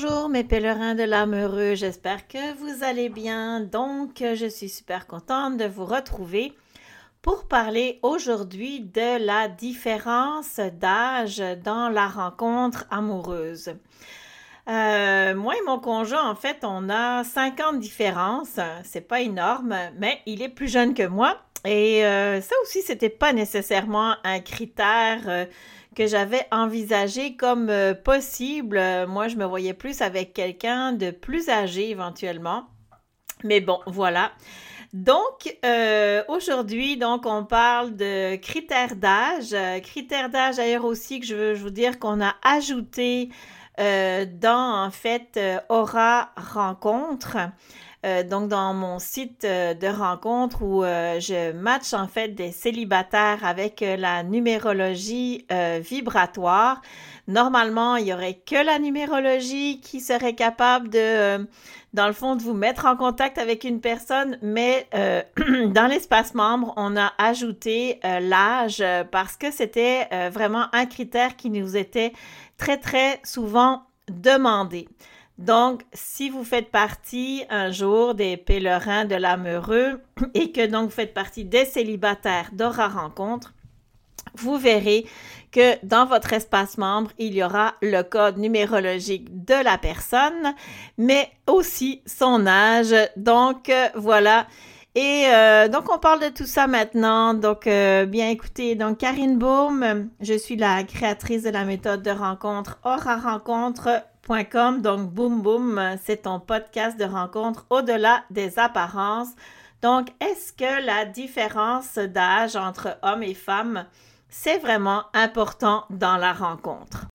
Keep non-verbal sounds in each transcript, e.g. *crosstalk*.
Bonjour mes pèlerins de l'âme j'espère que vous allez bien. Donc, je suis super contente de vous retrouver pour parler aujourd'hui de la différence d'âge dans la rencontre amoureuse. Euh, moi et mon conjoint, en fait, on a 50 différences. C'est pas énorme, mais il est plus jeune que moi. Et euh, ça aussi, c'était pas nécessairement un critère. Euh, que j'avais envisagé comme euh, possible. Moi, je me voyais plus avec quelqu'un de plus âgé éventuellement. Mais bon, voilà. Donc, euh, aujourd'hui, donc, on parle de critères d'âge. critères d'âge, d'ailleurs, aussi, que je veux, vous dire qu'on a ajouté euh, dans, en fait, Aura Rencontre. Euh, donc dans mon site euh, de rencontre où euh, je match en fait des célibataires avec la numérologie vibratoire. Normalement, il y aurait que la numérologie qui serait capable de, dans le fond, de vous mettre en contact avec une personne, mais *clears throat* dans l'espace membre, on a ajouté l'âge parce que c'était vraiment un critère qui nous était très, très souvent demandé. Donc, si vous faites partie un jour des pèlerins de l'âme heureux et que donc vous faites partie des célibataires d'Aura Rencontre, vous verrez que dans votre espace membre, il y aura le code numérologique de la personne, mais aussi son âge. Donc, euh, voilà. Et euh, donc, on parle de tout ça maintenant. Donc, euh, bien écoutez, donc Karine Baum, je suis la créatrice de la méthode de rencontre Aura Rencontre donc, boum boum, c'est ton podcast de rencontre au-delà des apparences. Donc, est-ce que la différence d'âge entre hommes et femmes, c'est vraiment important dans la rencontre?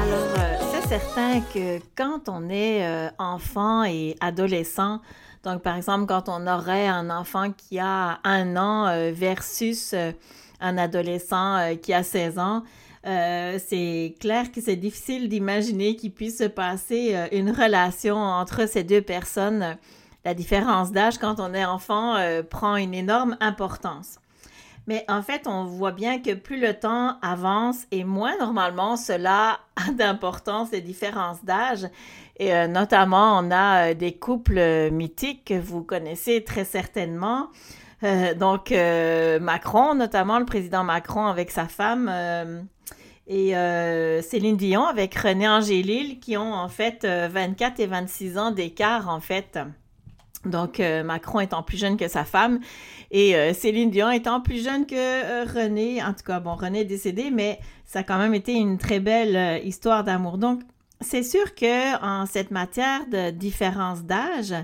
Alors, euh, c'est certain que quand on est euh, enfant et adolescent, donc par exemple quand on aurait un enfant qui a un an euh, versus un adolescent euh, qui a 16 ans, euh, c'est clair que c'est difficile d'imaginer qu'il puisse se passer euh, une relation entre ces deux personnes. La différence d'âge quand on est enfant prend une énorme importance. Mais en fait, on voit bien que plus le temps avance et moins normalement cela *laughs* a d'importance, les différences d'âge. Et notamment, on a des couples mythiques que vous connaissez très certainement. Euh, donc, euh, Macron, notamment le président Macron avec sa femme euh, et Céline Dion avec René Angélil qui ont en fait 24 et 26 ans d'écart en fait. Donc, Macron étant plus jeune que sa femme et Céline Dion étant plus jeune que René. En tout cas, bon, René est décédé, mais ça a quand même été une très belle histoire d'amour. Donc, c'est sûr que en cette matière de différence d'âge,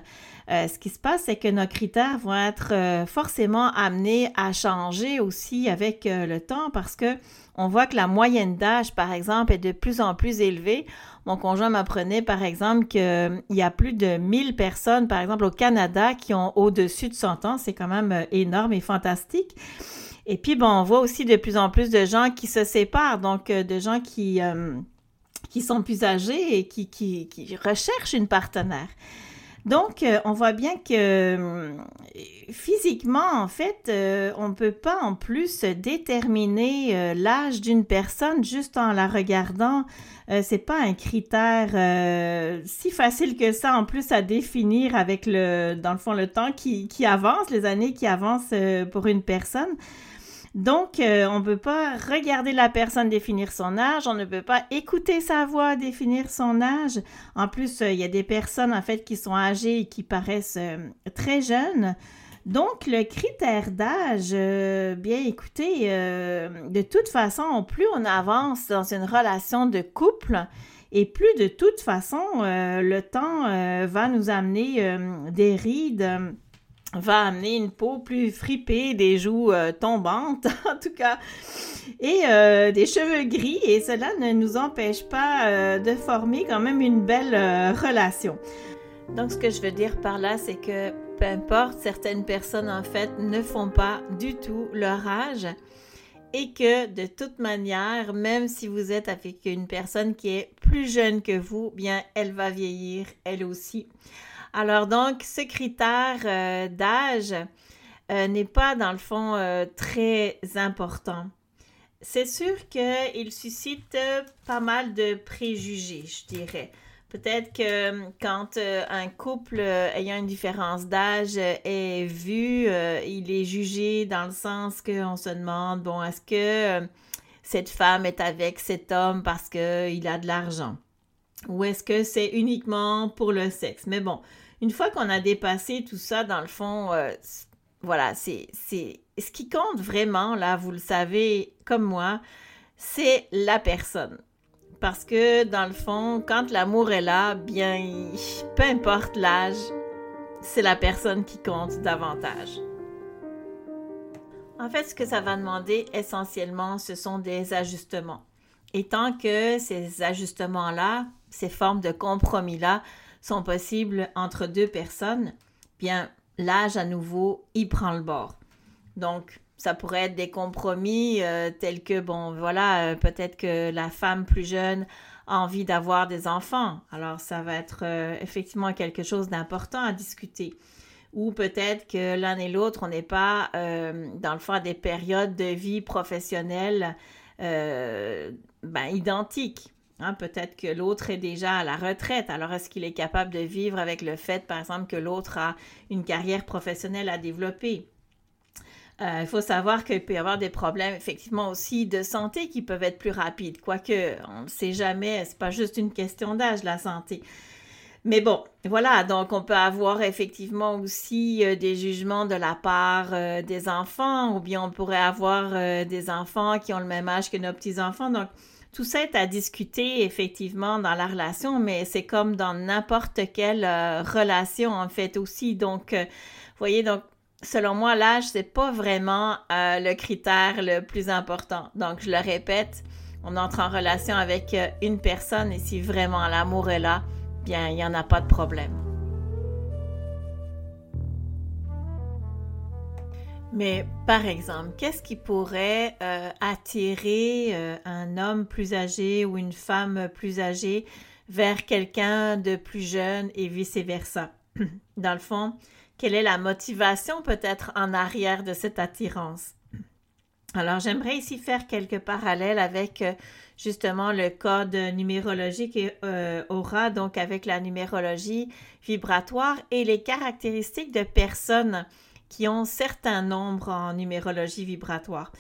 euh, ce qui se passe, c'est que nos critères vont être euh, forcément amenés à changer aussi avec euh, le temps parce que on voit que la moyenne d'âge, par exemple, est de plus en plus élevée. Mon conjoint m'apprenait, par exemple, qu'il y a plus de 1000 personnes, par exemple, au Canada qui ont au-dessus de 100 ans. C'est quand même énorme et fantastique. Et puis, bon, on voit aussi de plus en plus de gens qui se séparent, donc de gens qui, qui sont plus âgés et qui, qui, qui recherchent une partenaire. Donc, euh, on voit bien que euh, physiquement, en fait, euh, on ne peut pas en plus déterminer l'âge d'une personne juste en la regardant. c'est pas un critère si facile que ça, en plus, à définir avec le, dans le fond, le temps qui, qui avance, les années qui avancent pour une personne. Donc, euh, on ne peut pas regarder la personne définir son âge, on ne peut pas écouter sa voix définir son âge. En plus, euh, il y a des personnes, en fait, qui sont âgées et qui paraissent euh, très jeunes. Donc, le critère d'âge, bien écoutez, de toute façon, plus on avance dans une relation de couple, et plus de toute façon, le temps va nous amener des rides va amener une peau plus fripée, des joues euh, tombantes, *laughs* en tout cas, et euh, des cheveux gris, et cela ne nous empêche pas euh, de former quand même une belle relation. Donc, ce que je veux dire par là, c'est que peu importe, certaines personnes, en fait, ne font pas du tout leur âge, et que de toute manière, même si vous êtes avec une personne qui est plus jeune que vous, bien, elle va vieillir elle aussi. Alors donc, ce critère euh, d'âge euh, n'est pas dans le fond euh, très important. c'est sûr qu'il suscite pas mal de préjugés, je dirais. Peut-être que quand un couple ayant une différence d'âge est vu, il est jugé dans le sens qu'on se demande, bon, est-ce que cette femme est avec cet homme parce qu'il a de l'argent? Ou est-ce que c'est uniquement pour le sexe? Mais bon, une fois qu'on a dépassé tout ça, dans le fond, euh, voilà, c'est, ce qui compte vraiment, là, vous le savez comme moi, c'est la personne. Parce que dans le fond, quand l'amour est là, bien, peu importe l'âge, c'est la personne qui compte davantage. En fait, ce que ça va demander essentiellement, ce sont des ajustements. Et tant que ces ajustements-là, ces formes de compromis-là sont possibles entre deux personnes, bien, l'âge à nouveau, il prend le bord. Donc, ça pourrait être des compromis euh, tels que, bon, voilà, euh, peut-être que la femme plus jeune a envie d'avoir des enfants. Alors, ça va être euh, effectivement quelque chose d'important à discuter. Ou peut-être que l'un et l'autre, on n'est pas, dans le fond, à des périodes de vie professionnelle ben, identiques. Hein, peut-être que l'autre est déjà à la retraite. Alors, est-ce qu'il est capable de vivre avec le fait, par exemple, que l'autre a une carrière professionnelle à développer? Euh, il faut savoir qu'il peut y avoir des problèmes effectivement aussi de santé qui peuvent être plus rapides, quoique on ne sait jamais, c'est pas juste une question d'âge la santé. Mais bon, voilà, donc on peut avoir effectivement aussi euh, des jugements de la part euh, des enfants, ou bien on pourrait avoir des enfants qui ont le même âge que nos petits-enfants. Donc, tout ça est à discuter effectivement dans la relation, mais c'est comme dans n'importe quelle euh, relation en fait aussi. Donc, euh, vous voyez, donc selon moi, l'âge, c'est pas vraiment euh, le critère le plus important. Donc, je le répète, on entre en relation avec une personne et si vraiment l'amour est là, il n'y en a pas de problème. Mais par exemple, qu'est-ce qui pourrait euh, attirer euh, un homme plus âgé ou une femme plus âgée vers quelqu'un de plus jeune et vice-versa? *clears throat* Dans le fond, quelle est la motivation peut-être en arrière de cette attirance? Alors, j'aimerais ici faire quelques parallèles avec euh, justement le code numérologique et aura, donc avec la numérologie vibratoire et les caractéristiques de personnes qui ont certains nombres en numérologie vibratoire.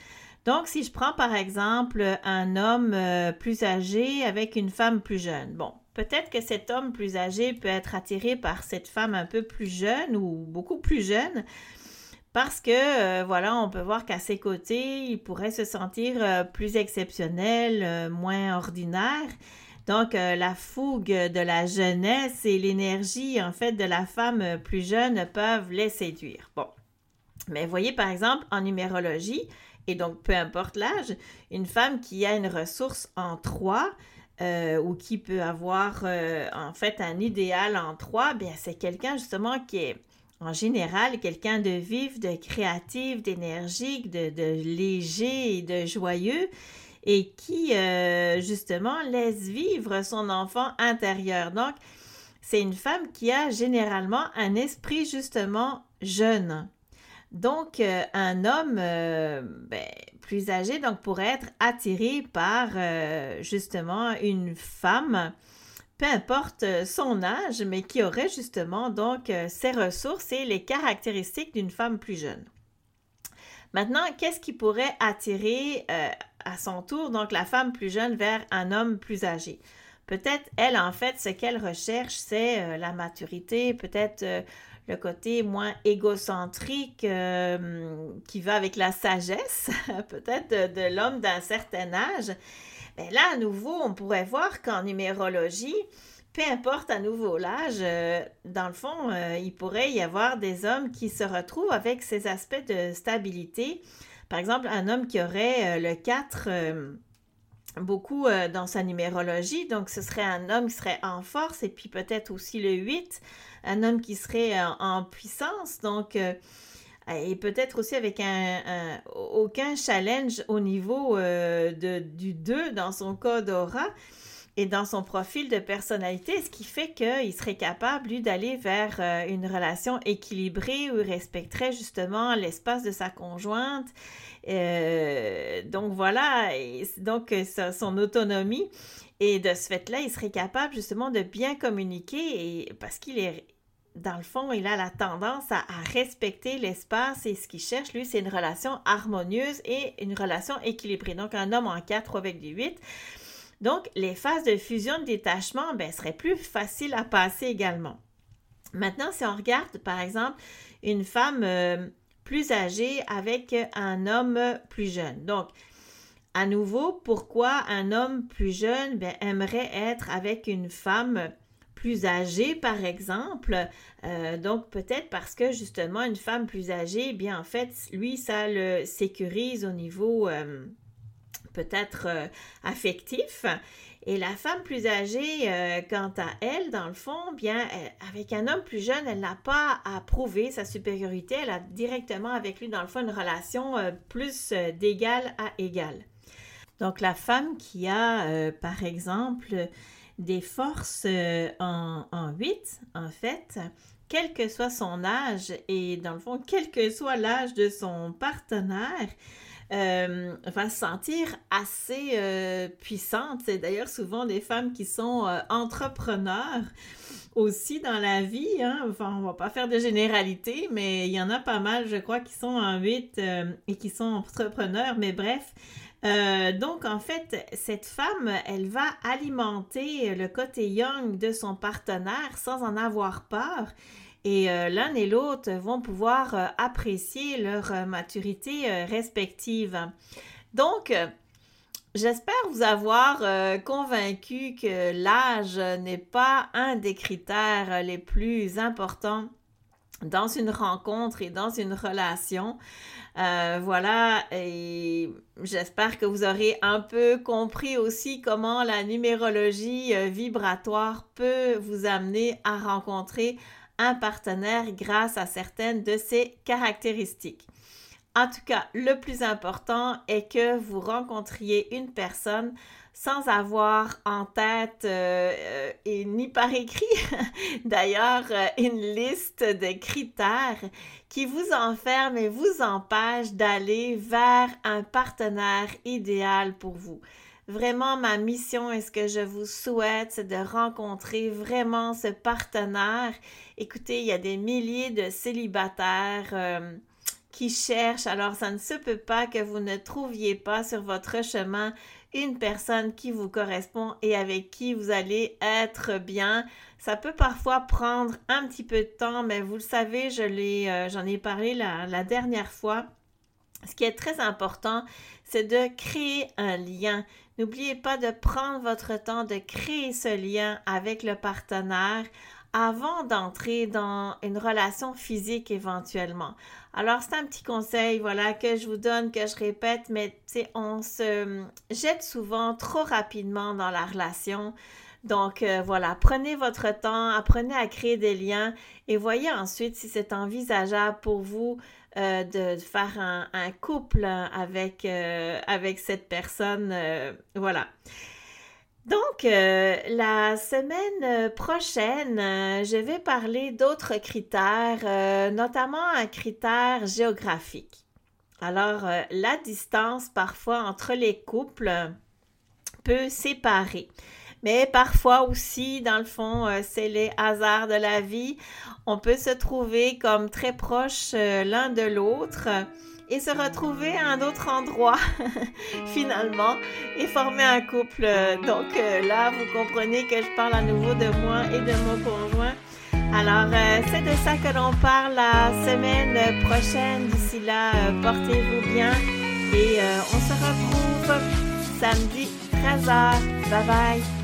Donc, si je prends par exemple un homme euh, plus âgé avec une femme plus jeune, bon, peut-être que cet homme plus âgé peut être attiré par cette femme un peu plus jeune ou beaucoup plus jeune parce que, euh, voilà, on peut voir qu'à ses côtés, il pourrait se sentir euh, plus exceptionnel, moins ordinaire. Donc, la fougue de la jeunesse et l'énergie, en fait, de la femme plus jeune peuvent les séduire. Bon, mais voyez par exemple en numérologie, et donc peu importe l'âge, une femme qui a une ressource en 3 euh, ou qui peut avoir euh, en fait un idéal en 3, bien c'est quelqu'un justement qui est en général quelqu'un de vif, de créatif, d'énergique, de, léger et de joyeux et qui euh, justement laisse vivre son enfant intérieur. Donc, c'est une femme qui a généralement un esprit justement jeune. Donc, euh, un homme euh, ben, plus âgé donc, pourrait être attiré par justement une femme, peu importe son âge, mais qui aurait justement donc ses ressources et les caractéristiques d'une femme plus jeune. Maintenant, qu'est-ce qui pourrait attirer à son tour donc la femme plus jeune vers un homme plus âgé? Peut-être elle, en fait, ce qu'elle recherche, c'est la maturité, peut-être le côté moins égocentrique euh, qui va avec la sagesse, *laughs* peut-être de, l'homme d'un certain âge. Mais là, à nouveau, on pourrait voir qu'en numérologie, peu importe à nouveau l'âge, euh, dans le fond, euh, il pourrait y avoir des hommes qui se retrouvent avec ces aspects de stabilité. Par exemple, un homme qui aurait le 4 beaucoup dans sa numérologie, donc ce serait un homme qui serait en force et puis peut-être aussi le 8 un homme qui serait en, puissance, donc, euh, et peut-être aussi avec un, aucun challenge au niveau euh, de, du 2 dans son code aura. et dans son profil de personnalité, ce qui fait qu'il serait capable, lui, d'aller vers euh, une relation équilibrée où il respecterait justement l'espace de sa conjointe. Euh, donc voilà, donc son autonomie. Et de ce fait-là, il serait capable justement de bien communiquer et, parce qu'il est dans le fond, il a la tendance à, respecter l'espace et ce qu'il cherche, lui, c'est une relation harmonieuse et une relation équilibrée. Donc, un homme en 4 avec des 8. Donc, les phases de fusion de détachement ben, seraient plus faciles à passer également. Maintenant, si on regarde, par exemple, une femme euh, plus âgée avec un homme plus jeune. Donc, à nouveau, pourquoi un homme plus jeune ben, aimerait être avec une femme plus âgée, par exemple. Euh, donc, peut-être parce que justement, une femme plus âgée, bien en fait, lui, ça le sécurise au niveau euh, peut-être euh, affectif. Et la femme plus âgée, quant à elle, dans le fond, bien, avec un homme plus jeune, elle n'a pas à prouver sa supériorité. Elle a directement avec lui, dans le fond, une relation plus d'égal à égal. Donc, la femme qui a, par exemple, des forces euh, en, en 8, en fait, quel que soit son âge et dans le fond, quel que soit l'âge de son partenaire, euh, va se sentir assez euh, puissante. C'est d'ailleurs souvent des femmes qui sont entrepreneurs aussi dans la vie. Hein. Enfin, on va pas faire de généralité, mais il y en a pas mal, je crois, qui sont en 8 et qui sont entrepreneurs. Mais bref, euh, donc, en fait, cette femme, elle va alimenter le côté young de son partenaire sans en avoir peur. Et euh, l'un et l'autre vont pouvoir euh, apprécier leur maturité respective. Donc, j'espère vous avoir convaincu que l'âge n'est pas un des critères les plus importants dans une rencontre et dans une relation. Euh, voilà, et j'espère que vous aurez un peu compris aussi comment la numérologie euh, vibratoire peut vous amener à rencontrer un partenaire grâce à certaines de ses caractéristiques. En tout cas, le plus important est que vous rencontriez une personne sans avoir en tête euh, euh, et ni par écrit *laughs* d'ailleurs euh, une liste de critères qui vous enferment et vous empêchent d'aller vers un partenaire idéal pour vous. Vraiment, ma mission et ce que je vous souhaite, c'est de rencontrer vraiment ce partenaire. Écoutez, il y a des milliers de célibataires qui cherchent, alors ça ne se peut pas que vous ne trouviez pas sur votre chemin une personne qui vous correspond et avec qui vous allez être bien. Ça peut parfois prendre un petit peu de temps, mais vous le savez, euh, j'en ai parlé la dernière fois. Ce qui est très important, c'est de créer un lien. N'oubliez pas de prendre votre temps de créer ce lien avec le partenaire avant d'entrer dans une relation physique éventuellement. Alors, c'est un petit conseil, voilà, que je vous donne, que je répète, mais on se jette souvent trop rapidement dans la relation. Donc, euh, voilà, prenez votre temps, apprenez à créer des liens et voyez ensuite si c'est envisageable pour vous euh, de faire un, couple avec, euh, avec cette personne. voilà. Donc, euh, la semaine prochaine, euh, je vais parler d'autres critères, euh, notamment un critère géographique. Alors, la distance parfois entre les couples peut séparer. Mais parfois aussi, dans le fond, c'est les hasards de la vie. On peut se trouver comme très proches l'un de l'autre et se retrouver à un autre endroit *laughs* finalement et former un couple. Donc euh, là, vous comprenez que je parle à nouveau de moi et de mon conjoint. Alors, euh, c'est de ça que l'on parle la semaine prochaine. D'ici là, euh, portez-vous bien et on se retrouve samedi 13h. Bye bye.